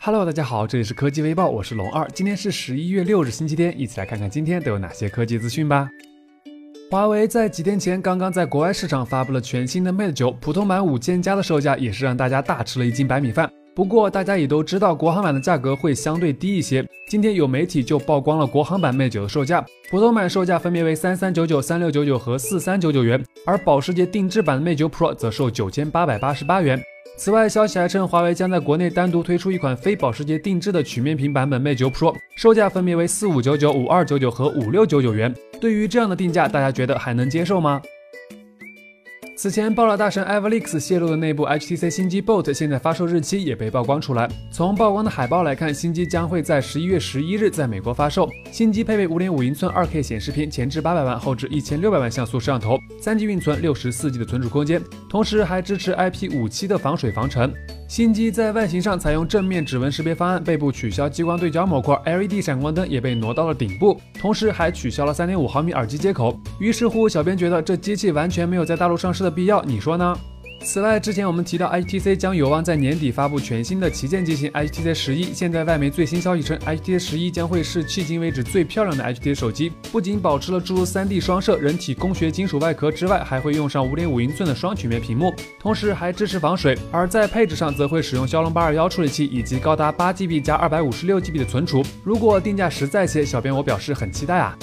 Hello，大家好，这里是科技微报，我是龙二。今天是十一月六日，星期天，一起来看看今天都有哪些科技资讯吧。华为在几天前刚刚在国外市场发布了全新的 Mate 九，普通版五千加的售价也是让大家大吃了一斤白米饭。不过大家也都知道，国行版的价格会相对低一些。今天有媒体就曝光了国行版 Mate 九的售价，普通版售价分别为三三九九、三六九九和四三九九元，而保时捷定制版的 Mate 九 Pro 则售九千八百八十八元。此外，消息还称，华为将在国内单独推出一款非保时捷定制的曲面屏版本 Mate 9 Pro，售价分别为四五九九、五二九九和五六九九元。对于这样的定价，大家觉得还能接受吗？此前爆料大神 Evelix 泄露的内部 HTC 新机 Bolt 现在发售日期也被曝光出来。从曝光的海报来看，新机将会在十一月十一日在美国发售。新机配备五点五英寸二 K 显示屏，前置八百万，后置一千六百万像素摄像头，三 G 运存，六十四 G 的存储空间，同时还支持 IP 五七的防水防尘。新机在外形上采用正面指纹识别方案，背部取消激光对焦模块，LED 闪光灯也被挪到了顶部，同时还取消了3.5毫米耳机接口。于是乎，小编觉得这机器完全没有在大陆上市的必要，你说呢？此外，之前我们提到 HTC 将有望在年底发布全新的旗舰机型 HTC 十一。现在外媒最新消息称，HTC 十一将会是迄今为止最漂亮的 HTC 手机，不仅保持了诸如 3D 双摄、人体工学金属外壳之外，还会用上5.5英寸的双曲面屏幕，同时还支持防水。而在配置上，则会使用骁龙821处理器以及高达 8GB 加 256GB 的存储。如果定价实在些，小编我表示很期待啊。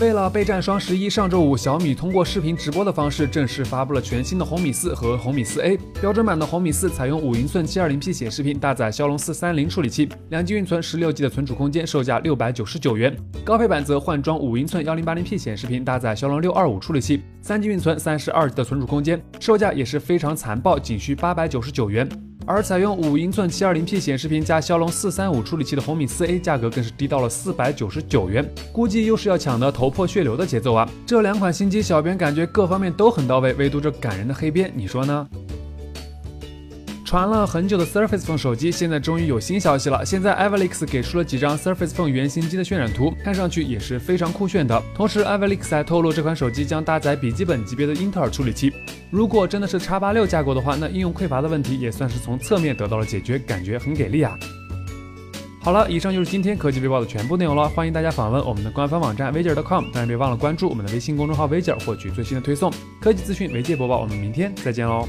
为了备战双十一，上周五小米通过视频直播的方式正式发布了全新的红米四和红米四 A。标准版的红米四采用五英寸 720P 显示屏，搭载骁龙四三零处理器，两 G 运存，十六 G 的存储空间，售价六百九十九元。高配版则换装五英寸幺零八零 P 显示屏，搭载骁龙六二五处理器，三 G 运存，三十二 G 的存储空间，售价也是非常残暴，仅需八百九十九元。而采用五英寸七二零 P 显示屏加骁龙四三五处理器的红米四 A 价格更是低到了四百九十九元，估计又是要抢得头破血流的节奏啊！这两款新机，小编感觉各方面都很到位，唯独这感人的黑边，你说呢？传了很久的 Surface Phone 手机，现在终于有新消息了。现在 Everleaks 给出了几张 Surface Phone 原型机的渲染图，看上去也是非常酷炫的。同时，Everleaks 还透露这款手机将搭载笔记本级别的英特尔处理器。如果真的是 X 八六架构的话，那应用匮乏的问题也算是从侧面得到了解决，感觉很给力啊！好了，以上就是今天科技微报的全部内容了。欢迎大家访问我们的官方网站 v i j c o m 当然别忘了关注我们的微信公众号 v i j 获取最新的推送。科技资讯，媒介播报，我们明天再见喽！